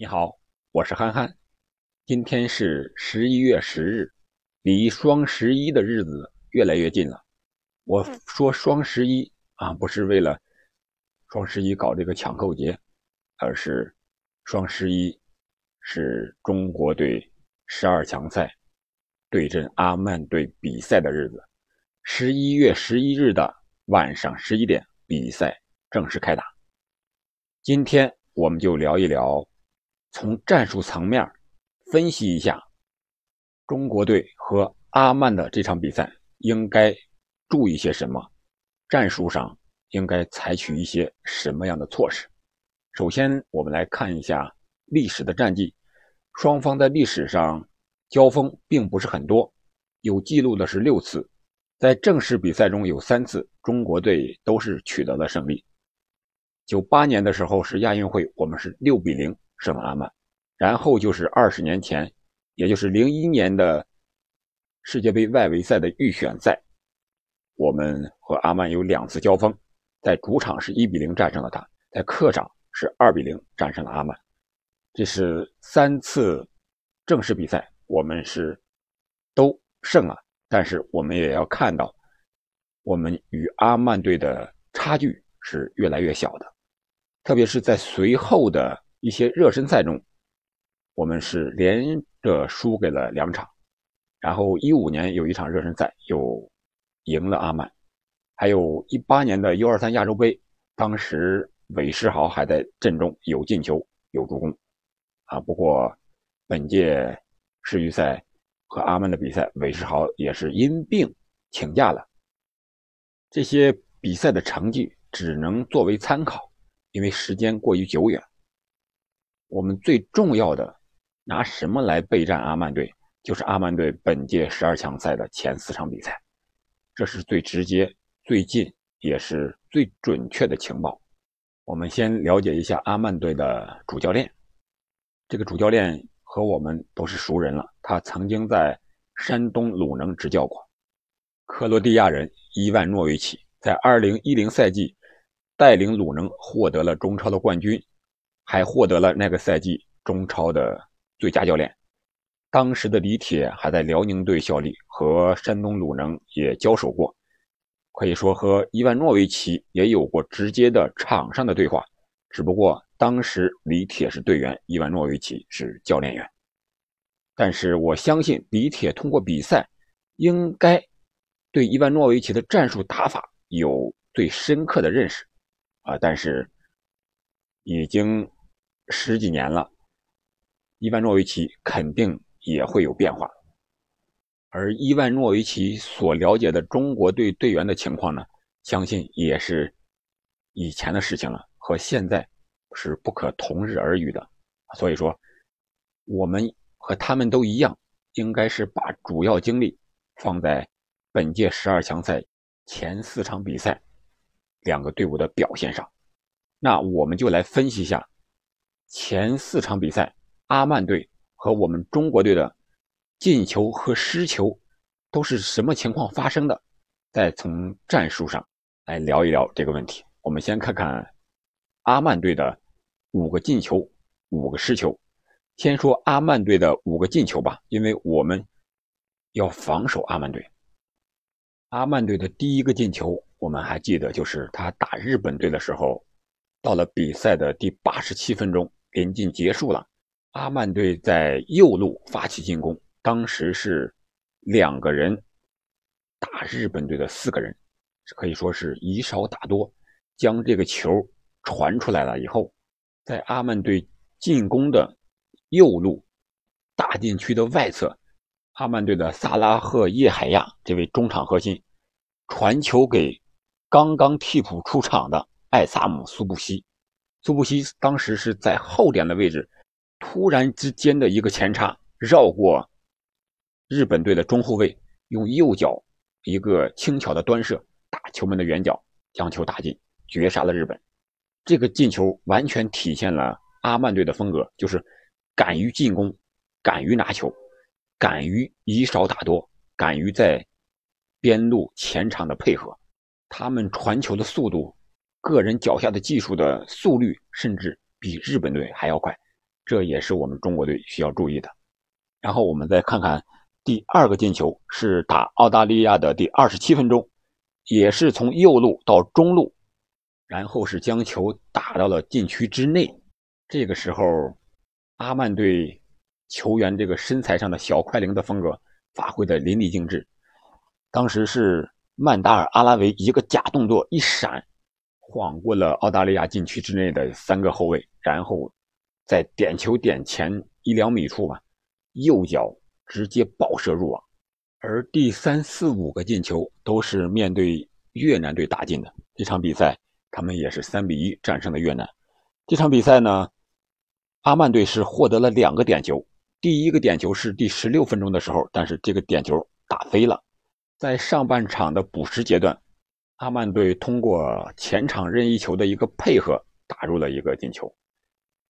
你好，我是憨憨。今天是十一月十日，离双十一的日子越来越近了。我说双十一啊，不是为了双十一搞这个抢购节，而是双十一是中国队十二强赛对阵阿曼队比赛的日子。十一月十一日的晚上十一点，比赛正式开打。今天我们就聊一聊。从战术层面分析一下中国队和阿曼的这场比赛应该注意些什么，战术上应该采取一些什么样的措施。首先，我们来看一下历史的战绩，双方在历史上交锋并不是很多，有记录的是六次，在正式比赛中有三次，中国队都是取得了胜利。九八年的时候是亚运会，我们是六比零。胜了阿曼，然后就是二十年前，也就是零一年的世界杯外围赛的预选赛，我们和阿曼有两次交锋，在主场是一比零战胜了他，在客场是二比零战胜了阿曼，这是三次正式比赛，我们是都胜了，但是我们也要看到，我们与阿曼队的差距是越来越小的，特别是在随后的。一些热身赛中，我们是连着输给了两场，然后一五年有一场热身赛又赢了阿曼，还有一八年的 U 二三亚洲杯，当时韦世豪还在阵中有进球有助攻，啊，不过本届世预赛和阿曼的比赛，韦世豪也是因病请假了。这些比赛的成绩只能作为参考，因为时间过于久远。我们最重要的拿什么来备战阿曼队？就是阿曼队本届十二强赛的前四场比赛，这是最直接、最近也是最准确的情报。我们先了解一下阿曼队的主教练。这个主教练和我们都是熟人了，他曾经在山东鲁能执教过。克罗地亚人伊万诺维奇在2010赛季带领鲁能获得了中超的冠军。还获得了那个赛季中超的最佳教练。当时的李铁还在辽宁队效力，和山东鲁能也交手过，可以说和伊万诺维奇也有过直接的场上的对话。只不过当时李铁是队员，伊万诺维奇是教练员。但是我相信李铁通过比赛，应该对伊万诺维奇的战术打法有最深刻的认识啊！但是已经。十几年了，伊万诺维奇肯定也会有变化。而伊万诺维奇所了解的中国队队员的情况呢，相信也是以前的事情了，和现在是不可同日而语的。所以说，我们和他们都一样，应该是把主要精力放在本届十二强赛前四场比赛两个队伍的表现上。那我们就来分析一下。前四场比赛，阿曼队和我们中国队的进球和失球都是什么情况发生的？再从战术上来聊一聊这个问题。我们先看看阿曼队的五个进球、五个失球。先说阿曼队的五个进球吧，因为我们要防守阿曼队。阿曼队的第一个进球，我们还记得，就是他打日本队的时候，到了比赛的第八十七分钟。临近结束了，阿曼队在右路发起进攻，当时是两个人打日本队的四个人，可以说是以少打多，将这个球传出来了以后，在阿曼队进攻的右路大禁区的外侧，阿曼队的萨拉赫叶海亚这位中场核心传球给刚刚替补出场的艾萨姆苏布西。苏布西当时是在后点的位置，突然之间的一个前插，绕过日本队的中后卫，用右脚一个轻巧的端射，打球门的远角，将球打进，绝杀了日本。这个进球完全体现了阿曼队的风格，就是敢于进攻，敢于拿球，敢于以少打多，敢于在边路前场的配合，他们传球的速度。个人脚下的技术的速率甚至比日本队还要快，这也是我们中国队需要注意的。然后我们再看看第二个进球，是打澳大利亚的第二十七分钟，也是从右路到中路，然后是将球打到了禁区之内。这个时候，阿曼队球员这个身材上的小快灵的风格发挥的淋漓尽致。当时是曼达尔·阿拉维一个假动作一闪，晃过了澳大利亚禁区之内的三个后卫，然后在点球点前一两米处吧。右脚直接爆射入网，而第三四五个进球都是面对越南队打进的。这场比赛他们也是三比一战胜了越南。这场比赛呢，阿曼队是获得了两个点球。第一个点球是第十六分钟的时候，但是这个点球打飞了。在上半场的补时阶段，阿曼队通过前场任意球的一个配合打入了一个进球。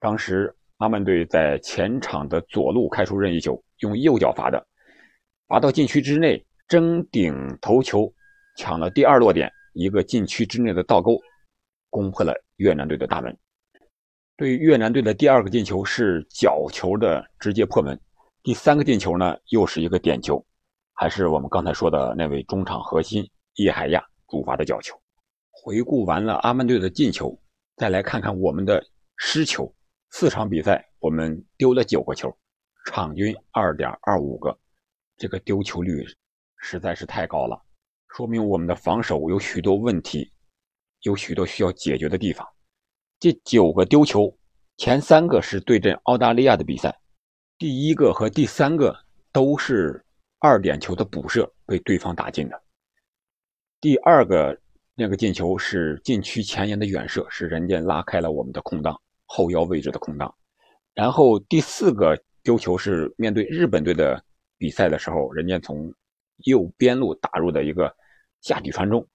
当时。阿曼队在前场的左路开出任意球，用右脚罚的，罚到禁区之内，争顶头球，抢了第二落点，一个禁区之内的倒钩，攻破了越南队的大门。对越南队的第二个进球是角球的直接破门，第三个进球呢又是一个点球，还是我们刚才说的那位中场核心叶海亚主罚的角球。回顾完了阿曼队的进球，再来看看我们的失球。四场比赛，我们丢了九个球，场均二点二五个，这个丢球率实在是太高了，说明我们的防守有许多问题，有许多需要解决的地方。这九个丢球，前三个是对阵澳大利亚的比赛，第一个和第三个都是二点球的补射被对方打进的，第二个那个进球是禁区前沿的远射，是人家拉开了我们的空档。后腰位置的空档，然后第四个丢球是面对日本队的比赛的时候，人家从右边路打入的一个下底传中，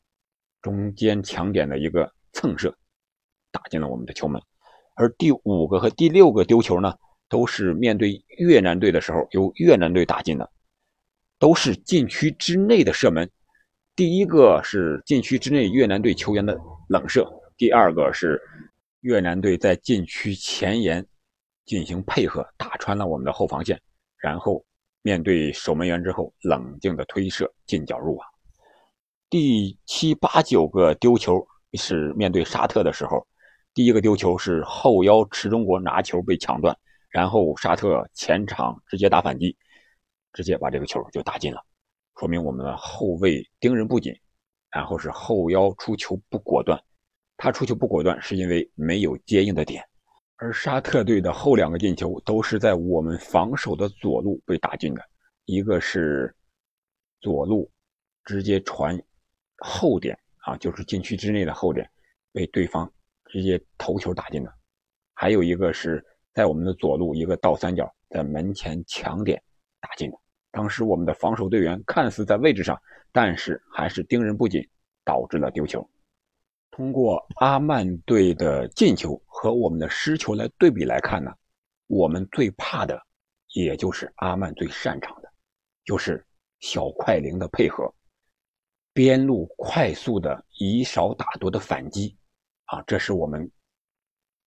中间强点的一个蹭射，打进了我们的球门。而第五个和第六个丢球呢，都是面对越南队的时候由越南队打进的，都是禁区之内的射门。第一个是禁区之内越南队球员的冷射，第二个是。越南队在禁区前沿进行配合，打穿了我们的后防线，然后面对守门员之后，冷静的推射进角入网。第七八九个丢球是面对沙特的时候，第一个丢球是后腰池中国拿球被抢断，然后沙特前场直接打反击，直接把这个球就打进了，说明我们的后卫盯人不紧，然后是后腰出球不果断。他出球不果断，是因为没有接应的点，而沙特队的后两个进球都是在我们防守的左路被打进的，一个是左路直接传后点啊，就是禁区之内的后点，被对方直接头球打进的，还有一个是在我们的左路一个倒三角在门前抢点打进的。当时我们的防守队员看似在位置上，但是还是盯人不紧，导致了丢球。通过阿曼队的进球和我们的失球来对比来看呢，我们最怕的，也就是阿曼最擅长的，就是小快灵的配合，边路快速的以少打多的反击，啊，这是我们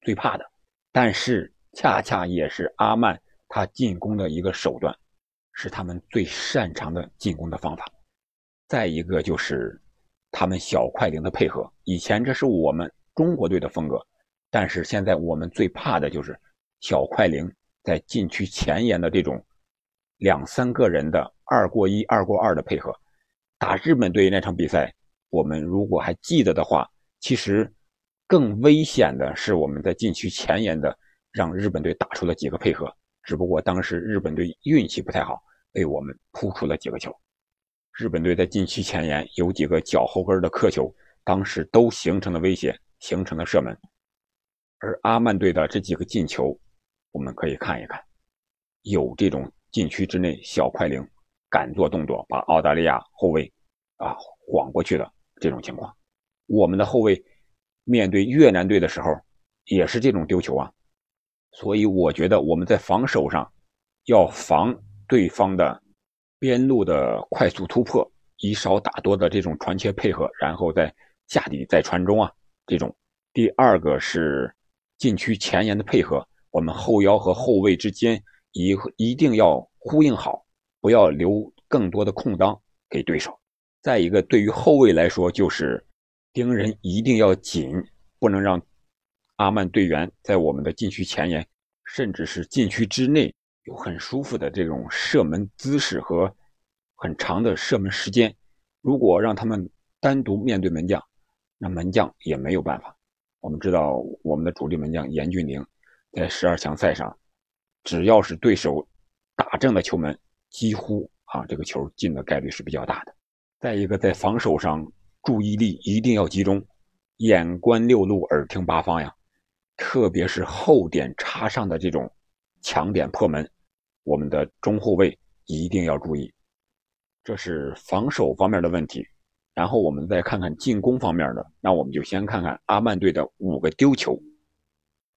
最怕的。但是恰恰也是阿曼他进攻的一个手段，是他们最擅长的进攻的方法。再一个就是。他们小快灵的配合，以前这是我们中国队的风格，但是现在我们最怕的就是小快灵在禁区前沿的这种两三个人的二过一、二过二的配合。打日本队那场比赛，我们如果还记得的话，其实更危险的是我们在禁区前沿的让日本队打出了几个配合，只不过当时日本队运气不太好，被我们扑出了几个球。日本队在禁区前沿有几个脚后跟的客球，当时都形成了威胁，形成了射门。而阿曼队的这几个进球，我们可以看一看，有这种禁区之内小快灵敢做动作，把澳大利亚后卫啊晃过去的这种情况。我们的后卫面对越南队的时候也是这种丢球啊，所以我觉得我们在防守上要防对方的。边路的快速突破，以少打多的这种传切配合，然后再下底再传中啊，这种。第二个是禁区前沿的配合，我们后腰和后卫之间一一定要呼应好，不要留更多的空当给对手。再一个，对于后卫来说，就是盯人一定要紧，不能让阿曼队员在我们的禁区前沿，甚至是禁区之内有很舒服的这种射门姿势和很长的射门时间。如果让他们单独面对门将，那门将也没有办法。我们知道，我们的主力门将严俊凌在十二强赛上，只要是对手打正的球门，几乎啊这个球进的概率是比较大的。再一个，在防守上注意力一定要集中，眼观六路，耳听八方呀。特别是后点插上的这种强点破门，我们的中后卫一定要注意。这是防守方面的问题。然后我们再看看进攻方面的，那我们就先看看阿曼队的五个丢球。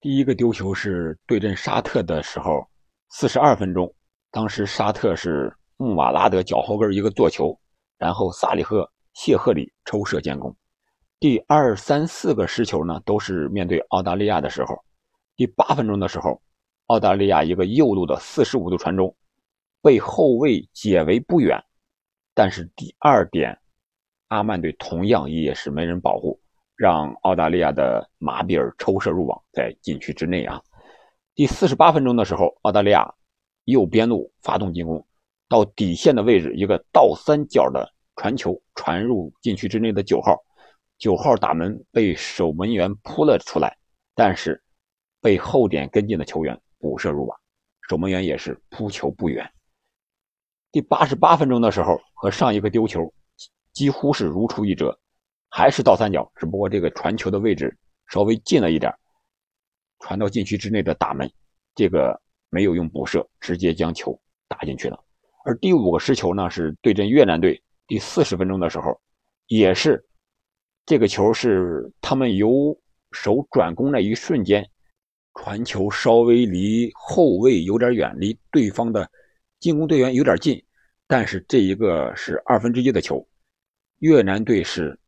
第一个丢球是对阵沙特的时候，四十二分钟，当时沙特是穆瓦拉德脚后跟一个做球，然后萨里赫、谢赫里抽射建功。第二、三、四个失球呢，都是面对澳大利亚的时候。第八分钟的时候，澳大利亚一个右路的四十五度传中，被后卫解围不远，但是第二点。阿曼队同样也是没人保护，让澳大利亚的马比尔抽射入网，在禁区之内啊。第四十八分钟的时候，澳大利亚右边路发动进攻，到底线的位置，一个倒三角的传球传入禁区之内的九号，九号打门被守门员扑了出来，但是被后点跟进的球员补射入网，守门员也是扑球不远。第八十八分钟的时候，和上一个丢球。几乎是如出一辙，还是倒三角，只不过这个传球的位置稍微近了一点，传到禁区之内的大门，这个没有用补射，直接将球打进去了。而第五个失球呢，是对阵越南队第四十分钟的时候，也是这个球是他们由守转攻那一瞬间，传球稍微离后卫有点远，离对方的进攻队员有点近，但是这一个是二分之一的球。越南队是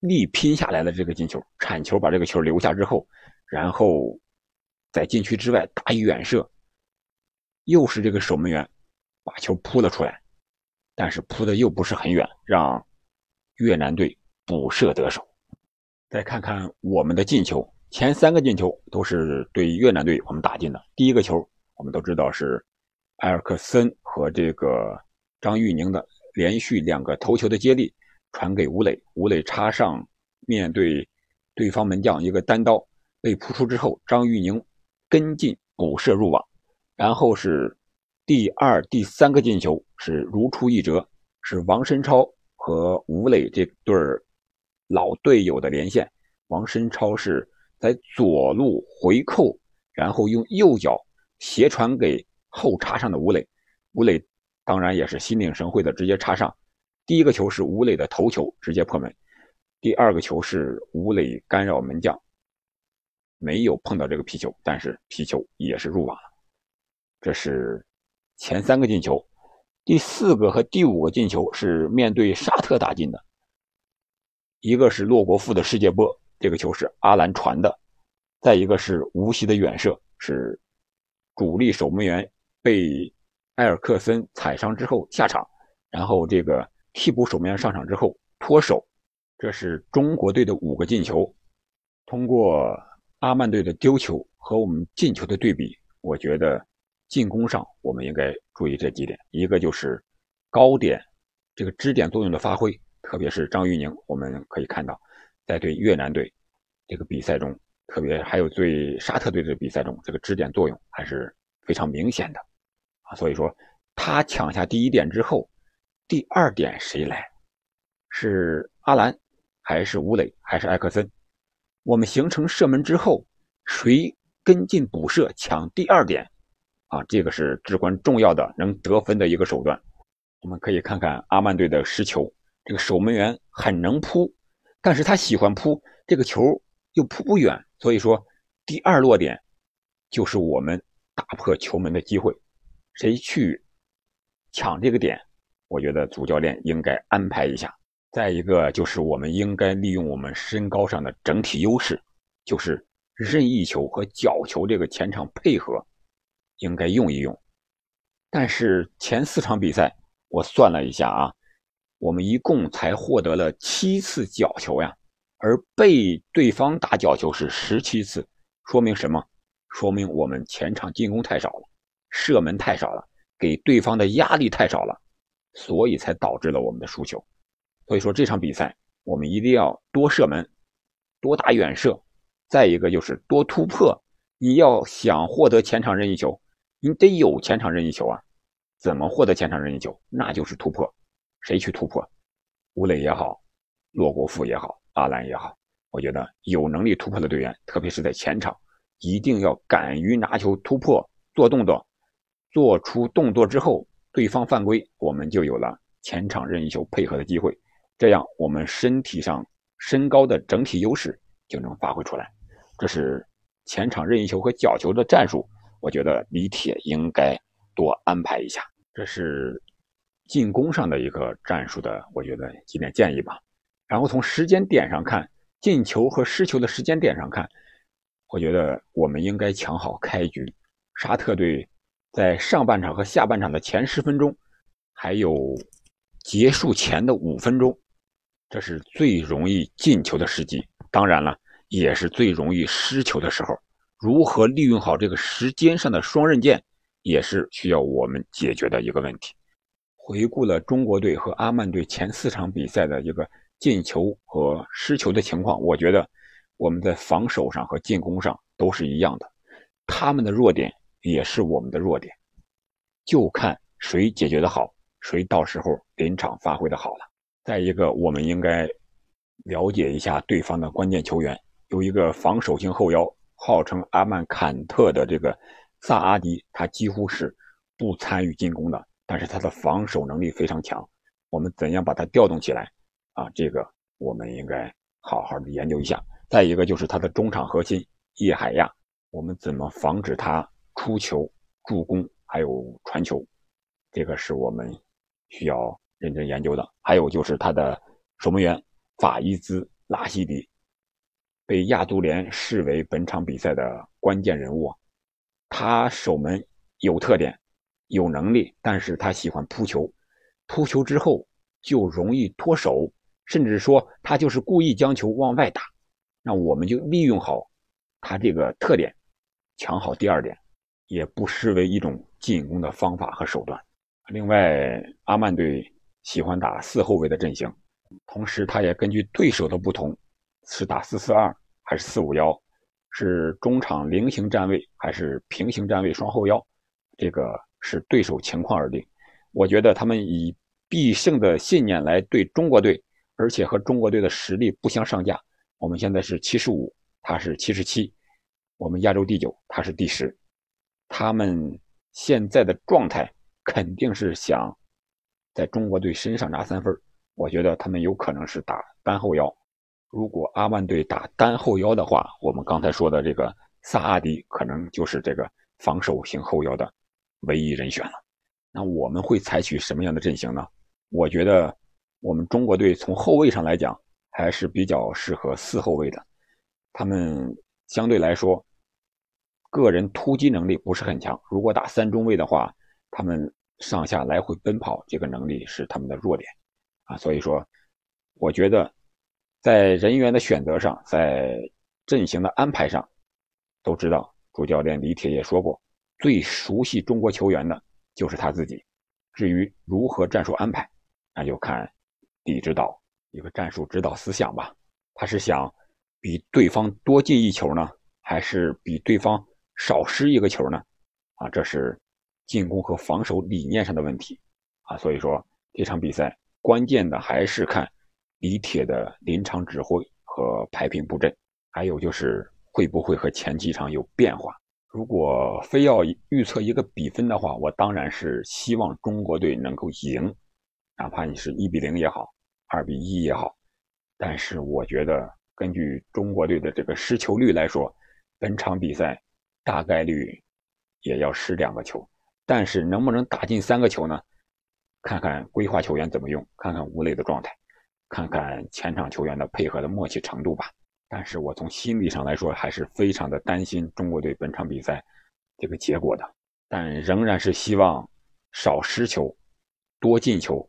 力拼下来的这个进球，铲球把这个球留下之后，然后在禁区之外打远射，又是这个守门员把球扑了出来，但是扑的又不是很远，让越南队补射得手。再看看我们的进球，前三个进球都是对越南队我们打进的。第一个球我们都知道是埃尔克森和这个张玉宁的连续两个头球的接力。传给吴磊，吴磊插上，面对对方门将一个单刀被扑出之后，张玉宁跟进补射入网，然后是第二、第三个进球是如出一辙，是王申超和吴磊这对老队友的连线。王申超是在左路回扣，然后用右脚斜传给后插上的吴磊，吴磊当然也是心领神会的直接插上。第一个球是吴磊的头球，直接破门；第二个球是吴磊干扰门将，没有碰到这个皮球，但是皮球也是入网了。这是前三个进球，第四个和第五个进球是面对沙特打进的。一个是洛国富的世界波，这个球是阿兰传的；再一个是无锡的远射，是主力守门员被埃尔克森踩伤之后下场，然后这个。替补守门员上场之后脱手，这是中国队的五个进球。通过阿曼队的丢球和我们进球的对比，我觉得进攻上我们应该注意这几点：一个就是高点这个支点作用的发挥，特别是张玉宁，我们可以看到在对越南队这个比赛中，特别还有对沙特队的比赛中，这个支点作用还是非常明显的啊。所以说他抢下第一点之后。第二点谁来？是阿兰，还是吴磊，还是艾克森？我们形成射门之后，谁跟进补射抢第二点？啊，这个是至关重要的，能得分的一个手段。我们可以看看阿曼队的失球，这个守门员很能扑，但是他喜欢扑这个球又扑不远，所以说第二落点就是我们打破球门的机会。谁去抢这个点？我觉得主教练应该安排一下。再一个就是，我们应该利用我们身高上的整体优势，就是任意球和角球这个前场配合应该用一用。但是前四场比赛我算了一下啊，我们一共才获得了七次角球呀，而被对方打角球是十七次，说明什么？说明我们前场进攻太少了，射门太少了，给对方的压力太少了，所以才导致了我们的输球。所以说这场比赛我们一定要多射门，多打远射，再一个就是多突破。你要想获得前场任意球。你得有前场任意球啊！怎么获得前场任意球？那就是突破。谁去突破？吴磊也好，骆国富也好，阿兰也好，我觉得有能力突破的队员，特别是在前场，一定要敢于拿球突破，做动作，做出动作之后，对方犯规，我们就有了前场任意球配合的机会。这样，我们身体上身高的整体优势就能发挥出来。这是前场任意球和角球的战术。我觉得李铁应该多安排一下，这是进攻上的一个战术的，我觉得几点建议吧。然后从时间点上看，进球和失球的时间点上看，我觉得我们应该抢好开局。沙特队在上半场和下半场的前十分钟，还有结束前的五分钟，这是最容易进球的时机，当然了，也是最容易失球的时候。如何利用好这个时间上的双刃剑，也是需要我们解决的一个问题。回顾了中国队和阿曼队前四场比赛的一个进球和失球的情况，我觉得我们在防守上和进攻上都是一样的，他们的弱点也是我们的弱点，就看谁解决的好，谁到时候临场发挥的好了。再一个，我们应该了解一下对方的关键球员，有一个防守型后腰。号称阿曼坎特的这个萨阿迪，他几乎是不参与进攻的，但是他的防守能力非常强。我们怎样把他调动起来啊？这个我们应该好好的研究一下。再一个就是他的中场核心叶海亚，我们怎么防止他出球、助攻还有传球？这个是我们需要认真研究的。还有就是他的守门员法伊兹拉希迪。被亚足联视为本场比赛的关键人物，他守门有特点，有能力，但是他喜欢扑球，扑球之后就容易脱手，甚至说他就是故意将球往外打。那我们就利用好他这个特点，抢好第二点，也不失为一种进攻的方法和手段。另外，阿曼队喜欢打四后卫的阵型，同时他也根据对手的不同。是打四四二还是四五幺？是中场菱形站位还是平行站位双后腰？这个是对手情况而定。我觉得他们以必胜的信念来对中国队，而且和中国队的实力不相上下。我们现在是七十五，他是七十七，我们亚洲第九，他是第十。他们现在的状态肯定是想在中国队身上拿三分。我觉得他们有可能是打单后腰。如果阿曼队打单后腰的话，我们刚才说的这个萨阿迪可能就是这个防守型后腰的唯一人选了。那我们会采取什么样的阵型呢？我觉得我们中国队从后卫上来讲还是比较适合四后卫的。他们相对来说个人突击能力不是很强。如果打三中卫的话，他们上下来回奔跑这个能力是他们的弱点啊。所以说，我觉得。在人员的选择上，在阵型的安排上，都知道主教练李铁也说过，最熟悉中国球员的就是他自己。至于如何战术安排，那就看李指导一个战术指导思想吧。他是想比对方多进一球呢，还是比对方少失一个球呢？啊，这是进攻和防守理念上的问题啊。所以说这场比赛关键的还是看。李铁的临场指挥和排兵布阵，还有就是会不会和前几场有变化？如果非要预测一个比分的话，我当然是希望中国队能够赢，哪怕你是一比零也好，二比一也好。但是我觉得，根据中国队的这个失球率来说，本场比赛大概率也要失两个球。但是能不能打进三个球呢？看看规划球员怎么用，看看吴磊的状态。看看前场球员的配合的默契程度吧。但是我从心理上来说，还是非常的担心中国队本场比赛这个结果的。但仍然是希望少失球，多进球，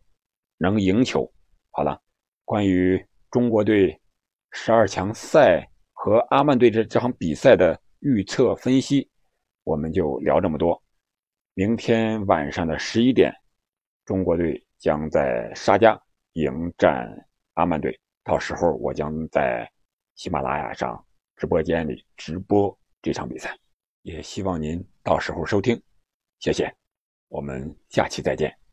能赢球。好了，关于中国队十二强赛和阿曼队这这场比赛的预测分析，我们就聊这么多。明天晚上的十一点，中国队将在沙加迎战阿曼队。到时候我将在喜马拉雅上直播间里直播这场比赛，也希望您到时候收听。谢谢，我们下期再见。